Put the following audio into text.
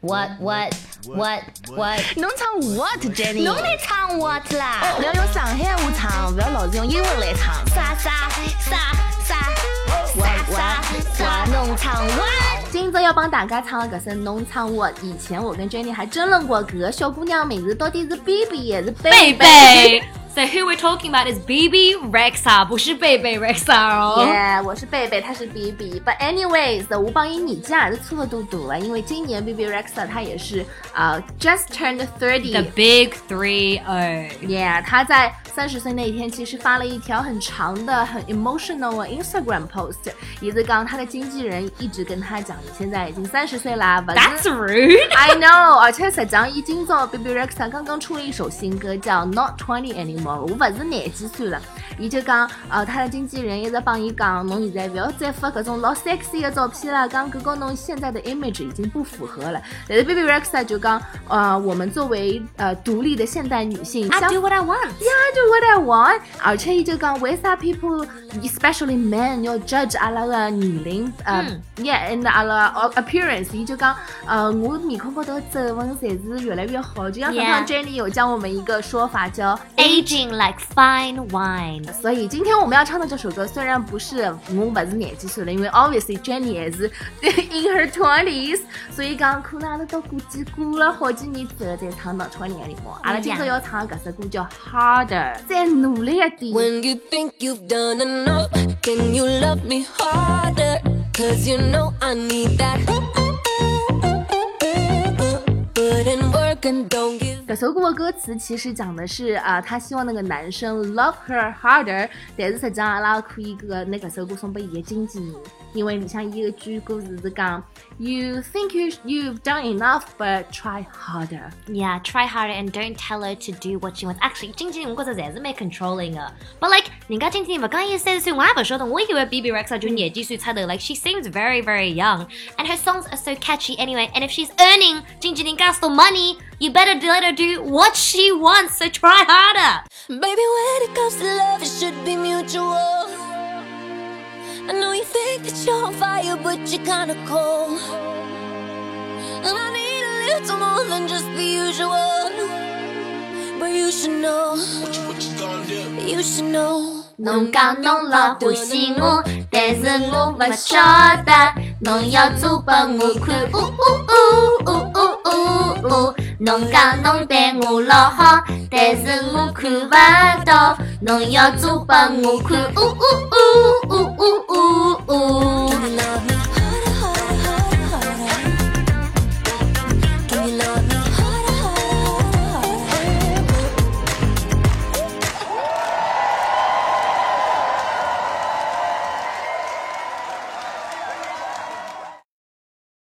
What what what what？侬唱 what Jenny？侬在唱 what 啦？不要用上海话唱，不要老是用英文来唱。啥啥啥啥啥啥啥？侬唱 what？今朝要帮大家唱的搿首侬唱 what？以前我跟 Jenny 还争论过，搿个小姑娘名字到底是 baby 还是贝贝 So who we're talking about is BB Rexha，不是贝贝 Rexha 哦。Yeah，我是贝贝，他是 BB。But anyways，吴邦英你竟然是错读读了，因为今年 BB Rexha 他也是啊、uh,，just turned thirty。The big three o。Yeah，他在三十岁那一天其实发了一条很长的、很 emotional Instagram post。一字刚他的经纪人一直跟他讲，你现在已经三十岁啦。That's rude。I know，而且才讲已经做 BB Rexha 刚刚出了一首新歌叫 Not Twenty Anymore。我勿是廿几岁了，伊就讲，呃，他的经纪人一直帮伊讲，侬现在勿要再发搿种老 sexy 的照片了，讲搿跟侬现在的 image 已经不符合了。但是 Baby Rexa 就讲，呃，我们作为呃独立的现代女性 I 相 do what I want. Yeah, I do what I want。而且伊就讲，为啥 people especially men 要 judge 阿拉个年龄？呃、uh,，yeah，and 阿拉 appearance。伊就讲，呃，我面孔高头皱纹侪是越来越好。就像刚刚 Jenny 有教我们一个说法叫 Aging like fine wine. 所以今天我们要唱的这首歌，虽然不是我不是廿几岁了，因为 obviously Jenny 也是 in her twenties，所以讲可能阿拉到估计过了好几年之后再唱到 twenty anymore。阿拉今朝要唱的搿首歌叫 Harder，再努力一点。When you think you've done enough, can you love me harder? Cause you know I need that. Put in work and don't give 这首歌的歌词其实讲的是啊，他希望那个男生 love her harder，但是实际上阿拉可以个拿搿首歌送拨伊个经纪人，因为里向伊个句歌词是讲 You think you you've done enough, but try harder. Yeah, try harder and don't tell her to do what she wants. Actually，经纪人我觉着侪是蛮 controlling 个，but like 人家经纪人勿讲伊三十岁，我也勿晓得，我以为 BB Rexha 就廿几岁出头，like she seems very very young and her songs are so catchy anyway. And if she's earning 经纪人 gas money, you better let her do what she wants. So try harder. Baby, when it comes to love, it should be mutual. I know you think that you're on fire, but you're kinda cold. And I need a little more than just the usual. But you should know. You should know. 侬讲侬老欢喜我，但是我勿晓得，侬要做拨我看，呜呜呜呜呜呜呜。 侬讲侬对我老好，但是我看不到，侬要做拨我看，呜呜呜呜呜呜呜。